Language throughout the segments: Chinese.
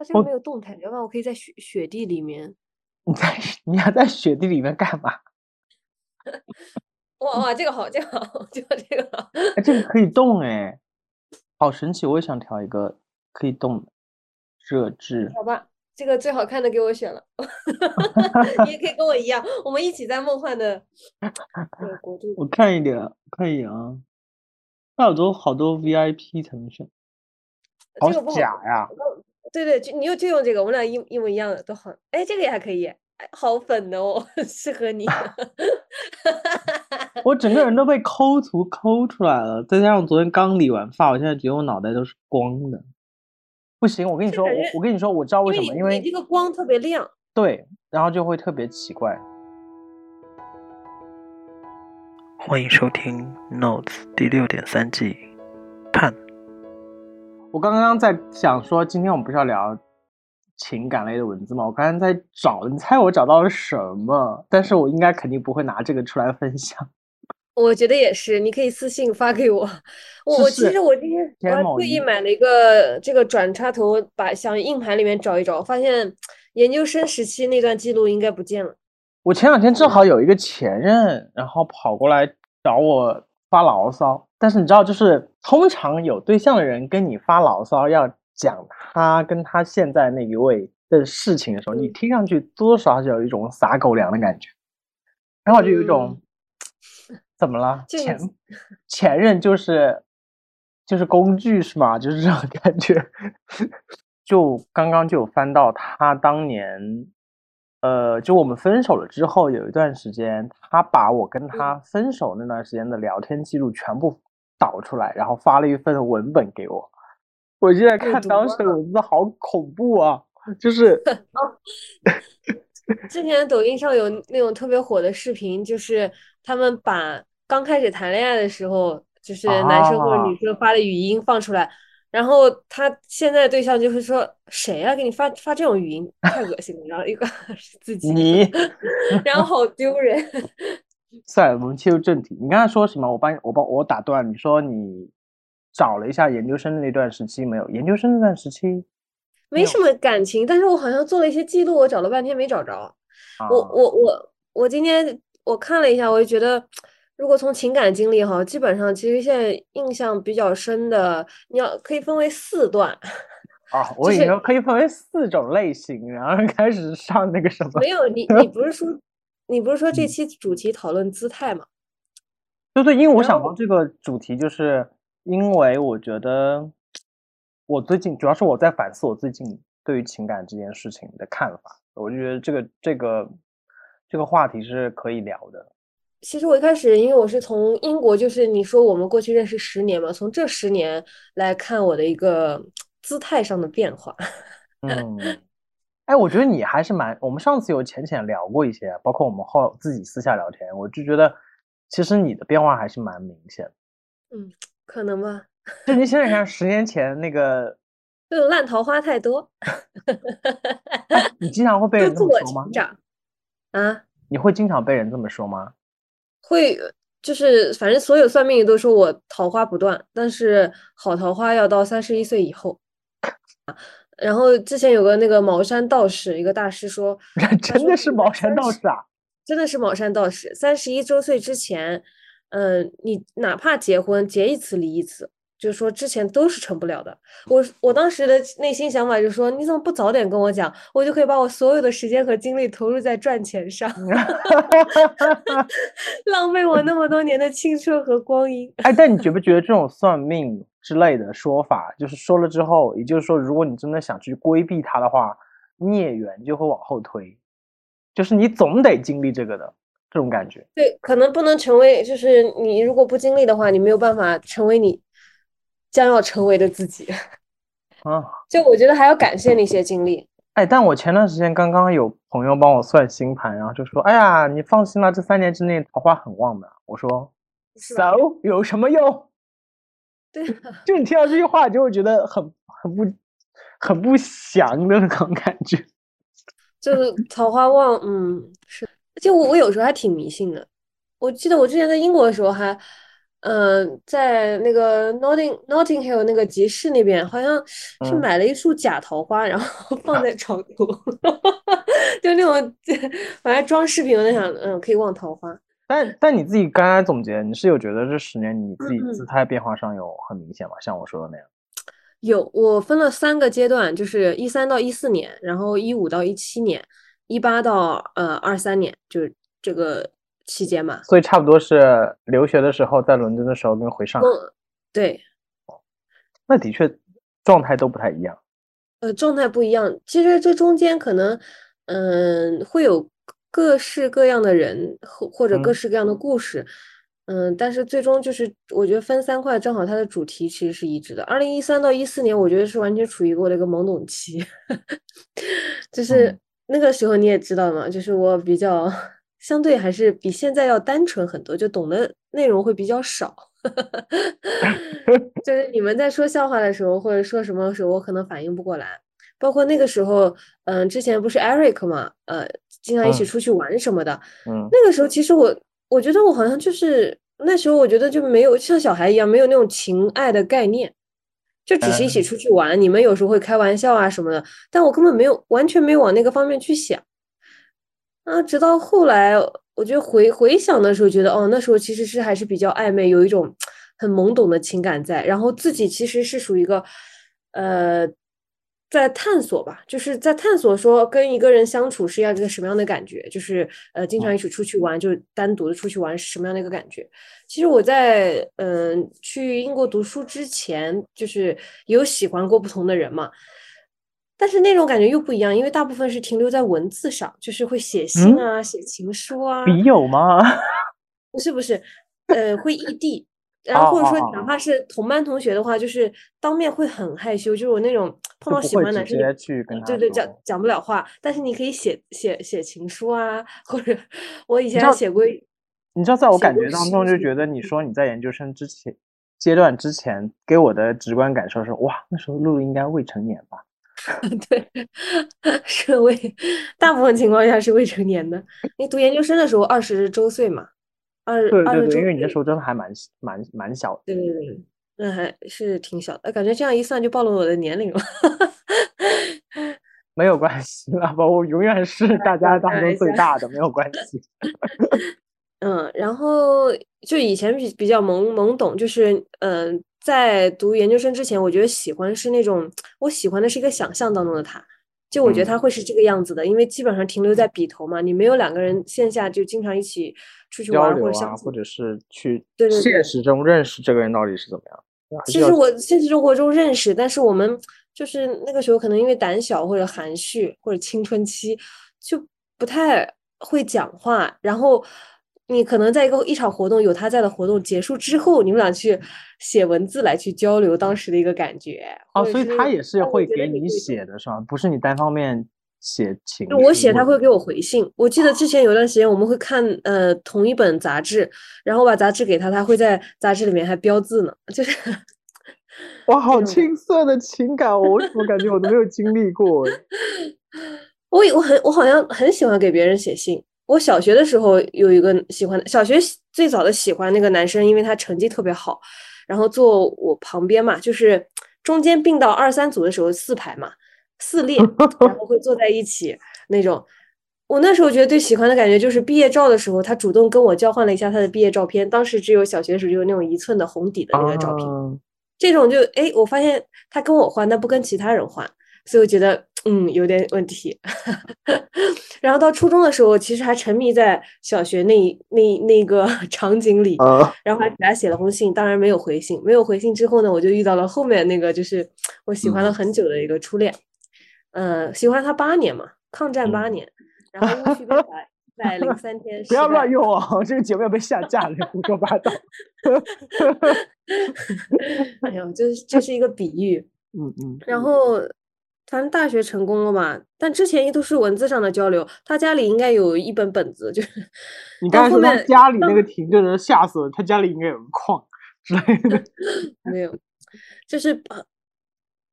它这个没有动态，要不然我可以在雪雪地里面。你在你要在雪地里面干嘛？哇哇，这个好，这个好，就这个好。哎，这个可以动哎，好神奇！我也想调一个可以动的设置。好吧，这个最好看的给我选了。你也可以跟我一样，我们一起在梦幻的国度。我看一点，看一眼啊。那好多好多 VIP 才能选，好假呀！对对，就你又就用这个，我们俩一一模一样的都好。哎，这个也还可以，哎，好粉的哦，适合你。我整个人都被抠图抠出来了，再加上昨天刚理完发，我现在觉得我脑袋都是光的。不行，我跟你说，我我跟你说，我知道为什么，因为你这个光特别亮。对，然后就会特别奇怪。欢迎收听《Notes》第六点三季，盼。我刚刚在想说，今天我们不是要聊情感类的文字吗？我刚刚在找，你猜我找到了什么？但是我应该肯定不会拿这个出来分享。我觉得也是，你可以私信发给我。我其实我今天我还特意买了一个这个转插头，把想硬盘里面找一找，发现研究生时期那段记录应该不见了。我前两天正好有一个前任，然后跑过来找我发牢骚。但是你知道，就是通常有对象的人跟你发牢骚，要讲他跟他现在那一位的事情的时候，你听上去多多少少有一种撒狗粮的感觉，然后就有一种 怎么了？前前任就是就是工具是吗？就是这种感觉。就刚刚就有翻到他当年，呃，就我们分手了之后，有一段时间，他把我跟他分手那段时间的聊天记录全部。导出来，然后发了一份文本给我。我现在看当时的文字好恐怖啊！就 是之前抖音上有那种特别火的视频，就是他们把刚开始谈恋爱的时候，就是男生或者女生发的语音放出来，然后他现在对象就会说：“谁啊，给你发发这种语音，太恶心了。”然后一个 是自己，你，然后好丢人。算了，我们切入正题。你刚才说什么？我帮我帮我打断。你说你找了一下研究生的那段时期没有？研究生那段时期没什么感情，但是我好像做了一些记录，我找了半天没找着。我我我我今天我看了一下，我就觉得，如果从情感经历哈，基本上其实现在印象比较深的，你要可以分为四段。啊，我以为可以分为四种类型，然后开始上那个什么？没有，你你不是说？你不是说这期主题讨论姿态吗？对对，因为我想到这个主题，就是因为我觉得我最近主要是我在反思我最近对于情感这件事情的看法，我就觉得这个这个这个话题是可以聊的。其实我一开始，因为我是从英国，就是你说我们过去认识十年嘛，从这十年来看我的一个 姿态上的变化。嗯。哎，我觉得你还是蛮……我们上次有浅浅聊过一些，包括我们后自己私下聊天，我就觉得其实你的变化还是蛮明显的。嗯，可能吧。就你想想看，十年前那个，这种烂桃花太多。你经常会 被人这么说吗？啊？你会经常被人这么说吗？会，就是反正所有算命的都说我桃花不断，但是好桃花要到三十一岁以后。然后之前有个那个茅山道士，一个大师说，真的是茅山道士啊，真的是茅山道士。三十一周岁之前，嗯，你哪怕结婚结一次离一次。就是说，之前都是成不了的。我我当时的内心想法就是说，你怎么不早点跟我讲，我就可以把我所有的时间和精力投入在赚钱上，浪费我那么多年的青春和光阴。哎，但你觉不觉得这种算命之类的说法，就是说了之后，也就是说，如果你真的想去规避它的话，孽缘就会往后推，就是你总得经历这个的这种感觉。对，可能不能成为，就是你如果不经历的话，你没有办法成为你。将要成为的自己，啊，就我觉得还要感谢那些经历。哎，但我前段时间刚刚有朋友帮我算星盘，然后就说：“哎呀，你放心了，这三年之内桃花很旺的。”我说：“So 有什么用？”对，就你听到这句话，就会觉得很很不很不祥的那种感觉。就是桃花旺，嗯，是。而且我我有时候还挺迷信的。我记得我之前在英国的时候还。嗯，在那个 Notting Notting Hill 那个集市那边，好像是买了一束假桃花，然后 放在床头，就那种反正装饰品。我在想，嗯，可以旺桃花。但但你自己刚刚总结，你是有觉得这十年你自己姿态变化上有很明显吗？像我说的那样？有，我分了三个阶段，就是一三到一四年，然后一五到一七年，一八到呃二三年，就是这个。期间嘛，所以差不多是留学的时候，在伦敦的时候跟回上海，对，那的确状态都不太一样。呃，状态不一样，其实这中间可能，嗯，会有各式各样的人或或者各式各样的故事，嗯，但是最终就是我觉得分三块，正好它的主题其实是一致的。二零一三到一四年，我觉得是完全处于我的一个懵懂期，就是那个时候你也知道嘛，就是我比较。相对还是比现在要单纯很多，就懂得内容会比较少。就是你们在说笑话的时候，或者说什么时候，我可能反应不过来。包括那个时候，嗯，之前不是 Eric 嘛，呃，经常一起出去玩什么的。嗯，那个时候其实我，我觉得我好像就是那时候，我觉得就没有像小孩一样，没有那种情爱的概念，就只是一起出去玩。你们有时候会开玩笑啊什么的，但我根本没有，完全没有往那个方面去想。啊，直到后来，我觉得回回想的时候，觉得哦，那时候其实是还是比较暧昧，有一种很懵懂的情感在。然后自己其实是属于一个，呃，在探索吧，就是在探索说跟一个人相处是要一个什么样的感觉，就是呃，经常一起出去玩，就单独的出去玩是什么样的一个感觉。其实我在嗯去英国读书之前，就是有喜欢过不同的人嘛。但是那种感觉又不一样，因为大部分是停留在文字上，就是会写信啊、写情书啊。笔友吗？不是不是，呃，会异地，然后或者说哪怕是同班同学的话，就是当面会很害羞，就是我那种 碰到喜欢男生，对对讲讲不了话，但是你可以写写写情书啊，或者我以前写过。你知道，在我感觉当中，就觉得你说你在研究生之前阶段之前给我的直观感受是，哇，那时候露露应该未成年吧。对，是未，大部分情况下是未成年的。你读研究生的时候二十周岁嘛，二二十周，因为你那时候真的还蛮蛮蛮小的。对对对，那还是挺小的。感觉这样一算就暴露我的年龄了。没有关系啦，我永远是 大家当中最大的，没有关系。嗯，然后就以前比比较懵懵懂，就是嗯。在读研究生之前，我觉得喜欢是那种，我喜欢的是一个想象当中的他，就我觉得他会是这个样子的，因为基本上停留在笔头嘛，你没有两个人线下就经常一起出去玩或者相或者是去对现实中认识这个人到底是怎么样。其实我现实生活中认识，但是我们就是那个时候可能因为胆小或者含蓄或者青春期，就不太会讲话，然后。你可能在一个一场活动有他在的活动结束之后，你们俩去写文字来去交流当时的一个感觉。哦，所以他也是会给你写的是吧？不是你单方面写情。我写他会给我回信。我记得之前有段时间我们会看呃同一本杂志，然后把杂志给他，他会在杂志里面还标字呢。就是 哇，好青涩的情感，我怎么感觉我都没有经历过？我我很我好像很喜欢给别人写信。我小学的时候有一个喜欢，小学最早的喜欢那个男生，因为他成绩特别好，然后坐我旁边嘛，就是中间并到二三组的时候四排嘛，四列，然后会坐在一起那种。我那时候觉得最喜欢的感觉就是毕业照的时候，他主动跟我交换了一下他的毕业照片，当时只有小学时候就有那种一寸的红底的那个照片，这种就哎，我发现他跟我换，但不跟其他人换，所以我觉得。嗯，有点问题。然后到初中的时候，其实还沉迷在小学那那那个 场景里，然后还给他写了封信，当然没有回信。没有回信之后呢，我就遇到了后面那个，就是我喜欢了很久的一个初恋。嗯，喜欢他八年嘛，抗战八年，然后戊戌变法在零三天。不要乱用哦，这个节目要被下架了，胡说八道。哎呦，这这是一个比喻。嗯嗯。然后。反正大学成功了嘛，但之前都是文字上的交流。他家里应该有一本本子，就是 你刚才说他家里那个停顿的，吓死了。他家里应该有个矿之类的，没有，就是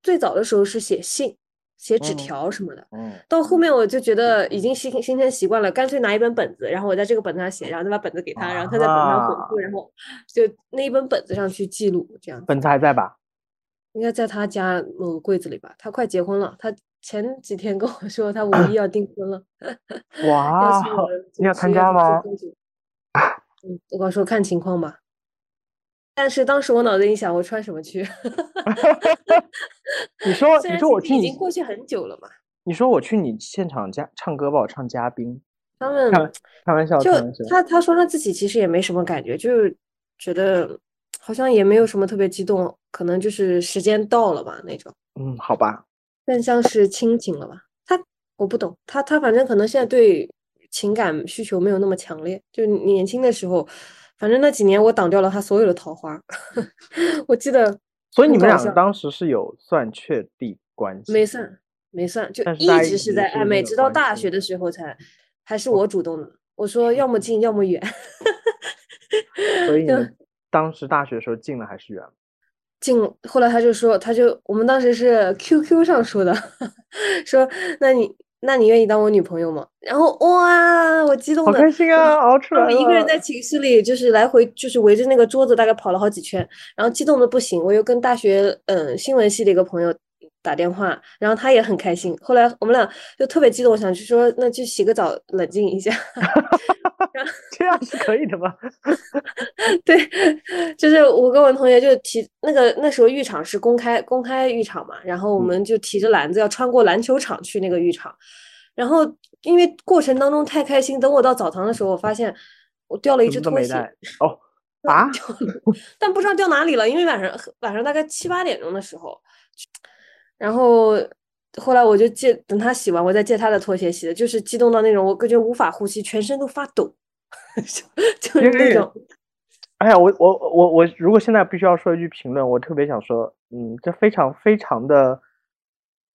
最早的时候是写信，写纸条什么的。嗯，到后面我就觉得已经形形成习惯了，干脆拿一本本子，然后我在这个本子上写，然后再把本子给他，然后他在本子上回复，然后就那一本本子上去记录，这样。本子还在吧？应该在他家某个柜子里吧。他快结婚了，他前几天跟我说他五一要订婚了。哇，你要参加吗？嗯，我刚说看情况吧。但是当时我脑子一想，我穿什么去？你说，你说我去，已经过去很久了嘛？你说我去你现场加唱歌吧，我唱嘉宾。他们开玩笑，就他他说他自己其实也没什么感觉，就是觉得好像也没有什么特别激动，可能就是时间到了吧那种。嗯，好吧。更像是亲情了吧？他我不懂，他他反正可能现在对情感需求没有那么强烈，就年轻的时候。反正那几年我挡掉了他所有的桃花，我记得。所以你们俩当时是有算确定关系？没算，没算，就一直是在暧昧，直到大学的时候才，还是我主动的。我说要么近，要么远。所以 当时大学的时候近了还是远了？近。后来他就说，他就我们当时是 QQ 上说的，说那你。那你愿意当我女朋友吗？然后哇，我激动的好开心啊，熬出来了。一个人在寝室里，就是来回就是围着那个桌子，大概跑了好几圈，然后激动的不行。我又跟大学嗯新闻系的一个朋友打电话，然后他也很开心。后来我们俩就特别激动，想去说那去洗个澡冷静一下。这样是可以的吗？对，就是我跟我同学就提那个那时候浴场是公开公开浴场嘛，然后我们就提着篮子要穿过篮球场去那个浴场，然后因为过程当中太开心，等我到澡堂的时候，我发现我掉了一只拖鞋哦 啊，但不知道掉哪里了，因为晚上晚上大概七八点钟的时候，然后后来我就借等他洗完，我再借他的拖鞋洗的，就是激动到那种我感觉无法呼吸，全身都发抖。就是那种，哎呀，我我我我，如果现在必须要说一句评论，我特别想说，嗯，这非常非常的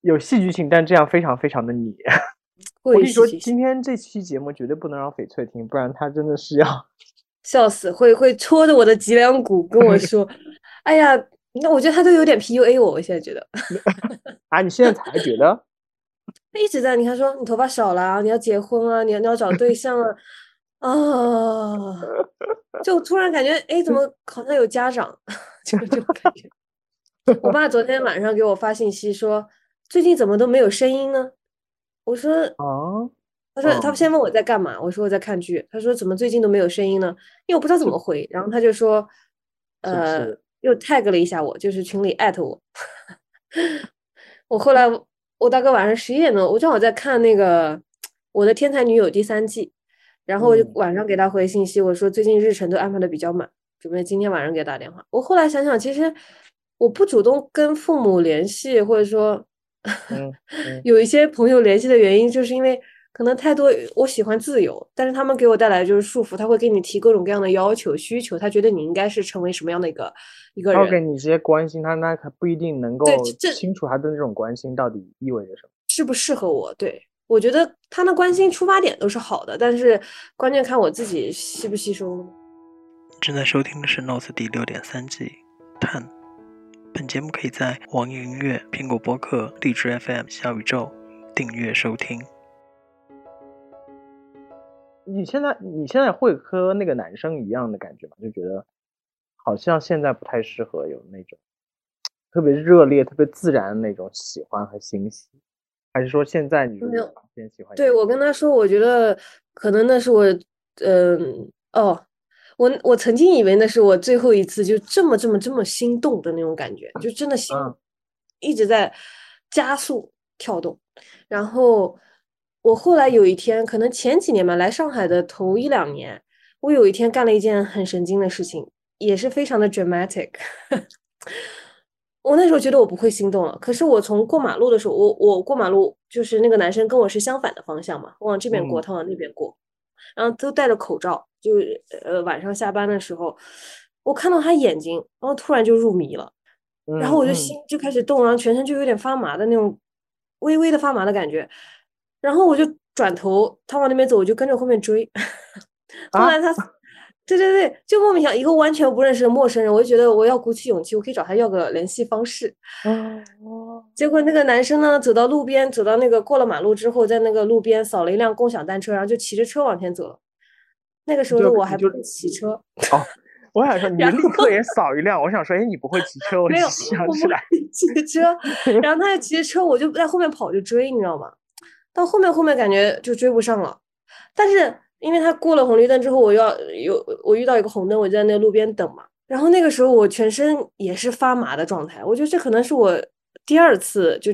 有戏剧性，但这样非常非常的你。我跟你说，今天这期节目绝对不能让翡翠听，不然他真的是要笑死，会会戳着我的脊梁骨跟我说，哎呀，那我觉得他都有点 PUA 我，我现在觉得。啊，你现在才觉得？他一直在，你看说你头发少了，你要结婚啊，你要你要找对象啊。啊，就突然感觉，哎，怎么好像有家长？就这种感觉。我爸昨天晚上给我发信息说，最近怎么都没有声音呢？我说，啊，他说他先问我在干嘛，我说我在看剧。他说怎么最近都没有声音呢？因为我不知道怎么回。然后他就说，呃，又 tag 了一下我，就是群里艾特我。我后来我大概晚上十一点多，我正好在看那个《我的天才女友》第三季。然后我就晚上给他回信息，我说最近日程都安排的比较满，准备今天晚上给他打电话。我后来想想，其实我不主动跟父母联系，或者说 有一些朋友联系的原因，就是因为可能太多我喜欢自由，但是他们给我带来就是束缚，他会给你提各种各样的要求需求，他觉得你应该是成为什么样的一个一个人，他给你一些关心，他那他不一定能够清楚他的这种关心到底意味着什么，适不适合我？对。我觉得他的关心出发点都是好的，但是关键看我自己吸不吸收。正在收听的是《Notes》第六点三季，探。本节目可以在网易音乐、苹果播客、荔枝 FM、小宇宙订阅收听。你现在你现在会和那个男生一样的感觉吗？就觉得好像现在不太适合有那种特别热烈、特别自然的那种喜欢和欣喜。还是说现在你没有偏喜欢？对我跟他说，我觉得可能那是我，嗯，哦，我我曾经以为那是我最后一次就这么这么这么心动的那种感觉，就真的心一直在加速跳动。然后我后来有一天，可能前几年吧，来上海的头一两年，我有一天干了一件很神经的事情，也是非常的 dramatic。我那时候觉得我不会心动了，可是我从过马路的时候，我我过马路就是那个男生跟我是相反的方向嘛，我往这边过，他往那边过，然后都戴着口罩，就呃晚上下班的时候，我看到他眼睛，然后突然就入迷了，然后我就心就开始动，然后全身就有点发麻的那种微微的发麻的感觉，然后我就转头，他往那边走，我就跟着后面追，后来他对对对，就莫名其妙一个完全不认识的陌生人，我就觉得我要鼓起勇气，我可以找他要个联系方式。哦，结果那个男生呢，走到路边，走到那个过了马路之后，在那个路边扫了一辆共享单车，然后就骑着车往前走了。那个时候的我还不会骑车，哦，我想说你立刻也扫一辆，我想说，哎，你不会骑车，我没有，想我不起来，会骑车，然后他就骑着车，我就在后面跑就追，你知道吗？到后面后面感觉就追不上了，但是因为他过了红绿灯之后，我要有我遇到一个红灯，我就在那个路边等嘛。然后那个时候我全身也是发麻的状态，我觉得这可能是我第二次就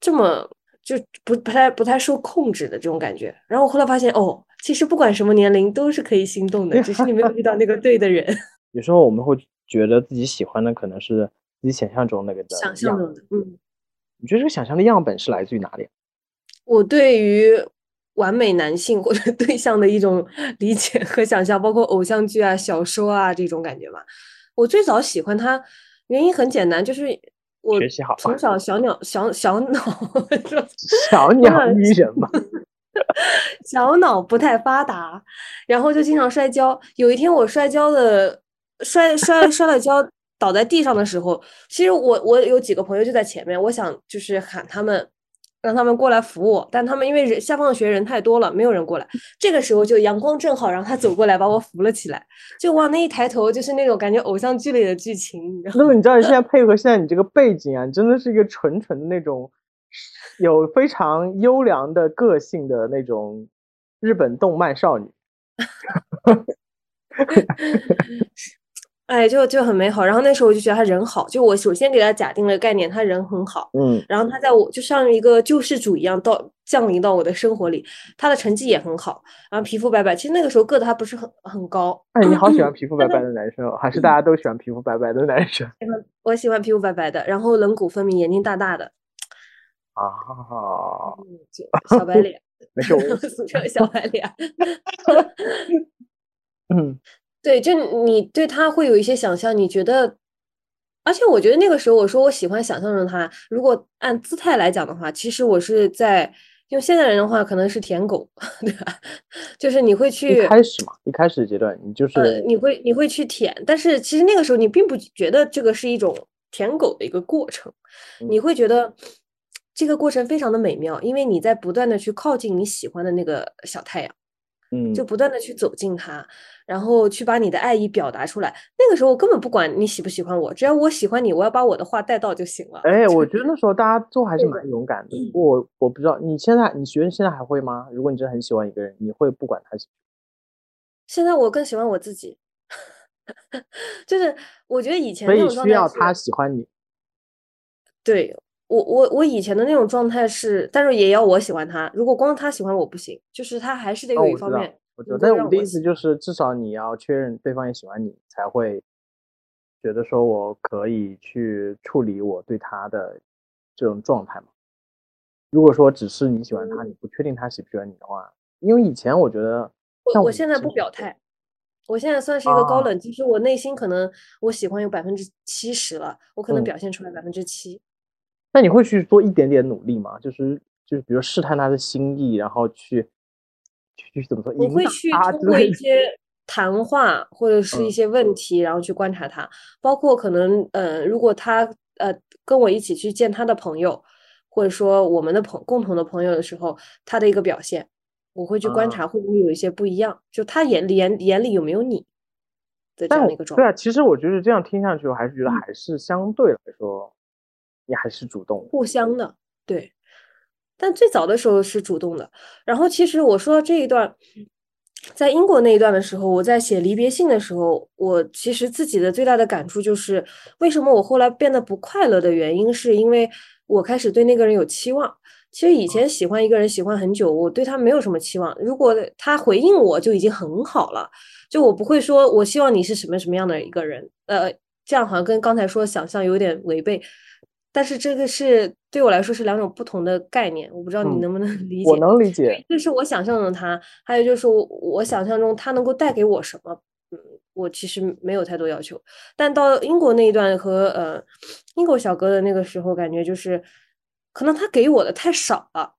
这么就不不太不太受控制的这种感觉。然后我后来发现，哦，其实不管什么年龄都是可以心动的，只是你没有遇到那个对的人。有时候我们会觉得自己喜欢的可能是自己想象中那个的想象中的，嗯。你觉得这个想象的样本是来自于哪里啊？我对于完美男性或者 对象的一种理解和想象，包括偶像剧啊、小说啊这种感觉吧。我最早喜欢他，原因很简单，就是我学习好从小小鸟小小脑 小鸟依人嘛。小脑不太发达，然后就经常摔跤。有一天我摔跤的摔摔摔了跤，倒在地上的时候，其实我我有几个朋友就在前面，我想就是喊他们，让他们过来扶我，但他们因为人下放学人太多了，没有人过来。这个时候就阳光正好，然后他走过来把我扶了起来，就往那一抬头，就是那种感觉偶像剧里的剧情，你知道吗？那么你知道你 现在配合现在你这个背景啊，你真的是一个纯纯的那种有非常优良的个性的那种日本动漫少女。哎，就就很美好。然后那时候我就觉得他人好，就我首先给他假定了概念，他人很好。嗯，然后他在我就像一个救世主一样到降临到我的生活里，他的成绩也很好，然后皮肤白白。其实那个时候个子还不是很很高，哎，你好喜欢皮肤 白白的男生哦，还是大家都喜欢皮肤白白的男生 我喜欢皮肤白白的，然后棱骨分明，眼睛大大的，啊？小白脸，没事，我俗称小白脸。嗯，对，就你对他会有一些想象，你觉得，而且我觉得那个时候我说我喜欢想象中他，如果按姿态来讲的话，其实我是在用现代人的话，可能是舔狗，对吧？就是你会一去开始嘛，一开始阶段你就呃，是你会你会去舔，但是其实那个时候你并不觉得这个是一种舔狗的一个过程，你会觉得这个过程非常的美妙，因为你在不断的去靠近你喜欢的那个小太阳。嗯，就不断的去走近他，然后去把你的爱意表达出来。那个时候我根本不管你喜不喜欢我，只要我喜欢你，我要把我的话带到就行了。哎，我觉得那时候大家都还是蛮勇敢的。不过我我不知道你现在，你觉得现在还会吗？如果你真的很喜欢一个人，你会不管他喜现在我更喜欢我自己，就是我觉得以前那所以种状态需要他喜欢你。对我我我以前的那种状态是，但是也要我喜欢他。如果光他喜欢我不行，就是他还是得有一方面，我知道。但是我的意思就是，至少你要确认对方也喜欢你，才会觉得说我可以去处理我对他的这种状态嘛。如果说只是你喜欢他，你不确定他喜不喜欢你的话，因为以前我觉得像我我现在不表态，我现在算是一个高啊冷，就是我内心可能我喜欢有百分之七十了，我可能嗯表现出来百分之七。那你会去做一点点努力吗？就是就是，比如试探他的心意，然后去去去怎么说，我会去通过。一些谈话或者是一嗯些问题，然后去观察他，包括可能呃，如果他呃跟我一起去见他的朋友，或者说我们的朋共同的朋友的时候，他的一个表现，我会去观啊察会不会有一些不一样，就他眼里眼眼里有没有你的这样的一个状态，对啊，其实我觉得这样听上去，我还是觉得嗯还是相对来说，你还是主动。互相的，对。但最早的时候是主动的，然后其实我说到这一段，在英国那一段的时候，我在写离别信的时候，我其实自己的最大的感触就是，为什么我后来变得不快乐的原因，是因为我开始对那个人有期望。其实以前喜欢一个人喜欢很久，我对他没有什么期望，如果他回应我就已经很好了，就我不会说我希望你是什么什么样的一个人，呃，这样好像跟刚才说想象有点违背。但是这个是对我来说是两种不同的概念，我不知道你嗯能不能理解。我能理解，这是我想象中的他，还有就是我我想象中他能够带给我什么，嗯，我其实没有太多要求。但到英国那一段和呃英国小哥的那个时候，感觉就是可能他给我的太少了，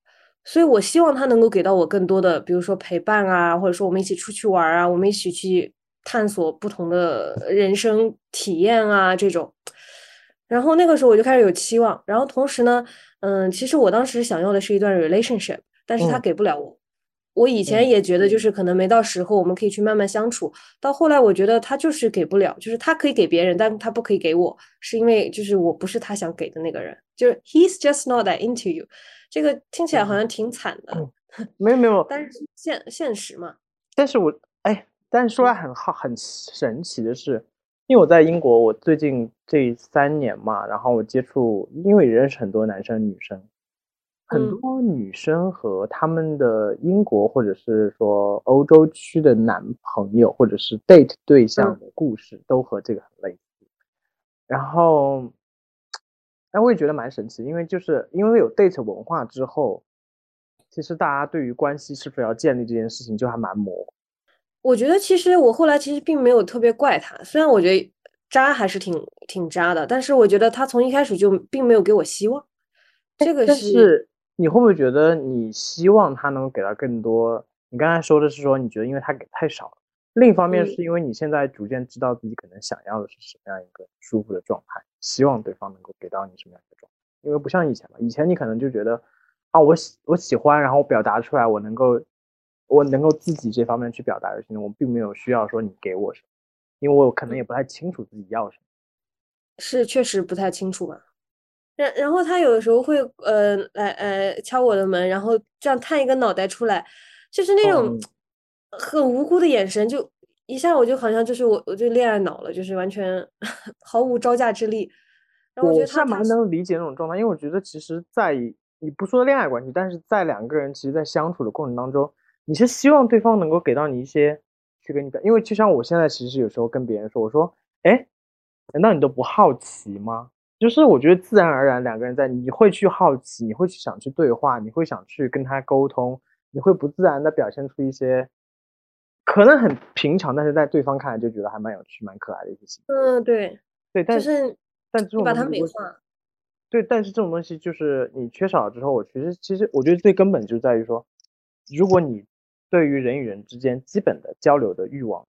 所以我希望他能够给到我更多的，比如说陪伴啊，或者说我们一起出去玩儿啊，我们一起去探索不同的人生体验啊这种。然后那个时候我就开始有期望，然后同时呢，嗯，其实我当时想要的是一段 relationship，但是他给不了我。我以前也觉得就是可能没到时候，我们可以去慢慢相处。到后来我觉得他就是给不了，就是他可以给别人，但他不可以给我，是因为就是我不是他想给的那个人，就是 he's just not that into you。这个听起来好像挺惨的，没有没有，但是现现实嘛。但是我哎，但是说来很好很神奇的是。因为我在英国，我最近这三年嘛，然后我接触，因为认识很多男生女生，很多女生和他们的英国或者是说欧洲区的男朋友或者是 date 对象的故事，都和这个很类似。然后，哎，我也觉得蛮神奇，因为就是因为有 date 文化之后，其实大家对于关系是否要建立这件事情就还蛮模糊。我觉得其实我后来其实并没有特别怪他，虽然我觉得渣还是挺挺渣的，但是我觉得他从一开始就并没有给我希望。这个是你会不会觉得你希望他能给到更多？你刚才说的是说你觉得因为他给太少了，另一方面是因为你现在逐渐知道自己可能想要的是什么样一个舒服的状态，希望对方能够给到你什么样的状态。因为不像以前了，以前你可能就觉得啊，我喜我喜欢，然后表达出来，我能够。我能够自己这方面去表达的事情，我并没有需要说你给我什么，因为我可能也不太清楚自己要什么。是确实不太清楚吧。然然后他有的时候会呃来呃敲我的门，然后这样探一个脑袋出来，就是那种很无辜的眼神，就一下我就好像就是我我就恋爱脑了，就是完全 毫无招架之力。然后我觉得他蛮能理解那种状态，因为我觉得其实，在你不说恋爱关系，但是在两个人其实，在相处的过程当中。你是希望对方能够给到你一些去跟你表，因为就像我现在其实有时候跟别人说，我说，哎，难道你都不好奇吗？就是我觉得自然而然两个人在，你会去好奇，你会去想去对话，你会想去跟他沟通，你会不自然的表现出一些可能很平常，但是在对方看来就觉得还蛮有趣、蛮可爱的一些行为。嗯，对，对，但是但这种把它美化，对，但是这种东西就是你缺少了之后，我其实其实我觉得最根本就在于说，如果你对于人与人之间基本的交流的欲望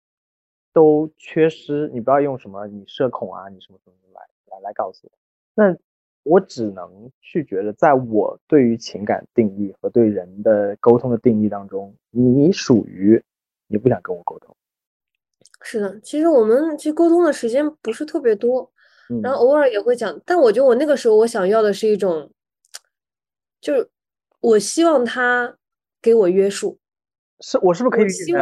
都缺失，你不要用什么你社恐啊，你什么什么来来来告诉我。那我只能去觉得，在我对于情感定义和对人的沟通的定义当中，你属于你不想跟我沟通。是的，其实我们其实沟通的时间不是特别多，然后偶尔也会讲，但我觉得我那个时候我想要的是一种，就是我希望他给我约束。是我是不是可以理解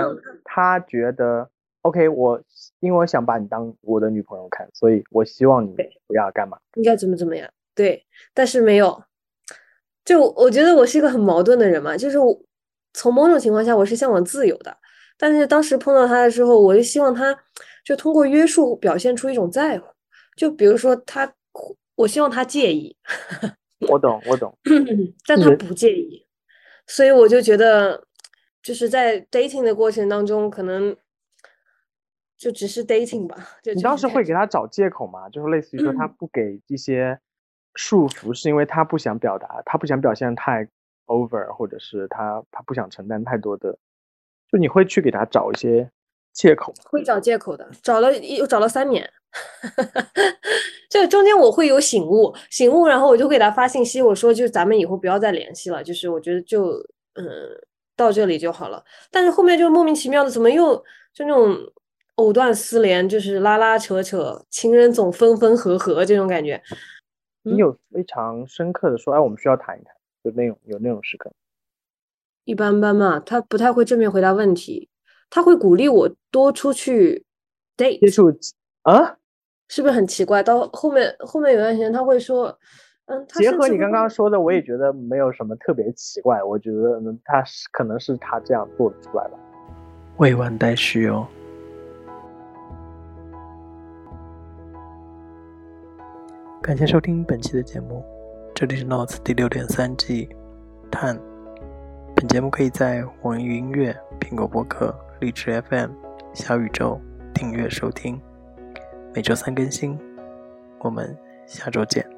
他觉得 OK？我因为我想把你当我的女朋友看，所以我希望你不要干嘛？应该怎么怎么样？对，但是没有。就我觉得我是一个很矛盾的人嘛，就是从某种情况下我是向往自由的，但是当时碰到他的时候，我就希望他就通过约束表现出一种在乎。就比如说他，我希望他介意。我懂，我懂，但他不介意，所以我就觉得。就是在 dating 的过程当中，可能就只是 dating 吧。你当时会给他找借口吗？就是类似于说他不给一些束缚，是因为他不想表达，他不想表现太 over，或者是他他不想承担太多的。就你会去给他找一些借口？会找借口的，找了又找了三年。就中间我会有醒悟，醒悟，然后我就给他发信息，我说就咱们以后不要再联系了。就是我觉得就嗯。到这里就好了，但是后面就莫名其妙的，怎么又就那种藕断丝连，就是拉拉扯扯，情人总分分合合这种感觉。你有非常深刻的说，哎，我们需要谈一谈，就那种有那种时刻。一般般嘛，他不太会正面回答问题，他会鼓励我多出去 date 接触啊，是不是很奇怪？到后面后面有段时间他会说。嗯，结合你刚刚说的，我也觉得没有什么特别奇怪。我觉得他是可能是他这样做出来吧。未完待续哦。感谢收听本期的节目，这里是 Notes 第六点三季探。本节目可以在网易云音乐、苹果播客、荔枝 FM、小宇宙订阅收听，每周三更新。我们下周见。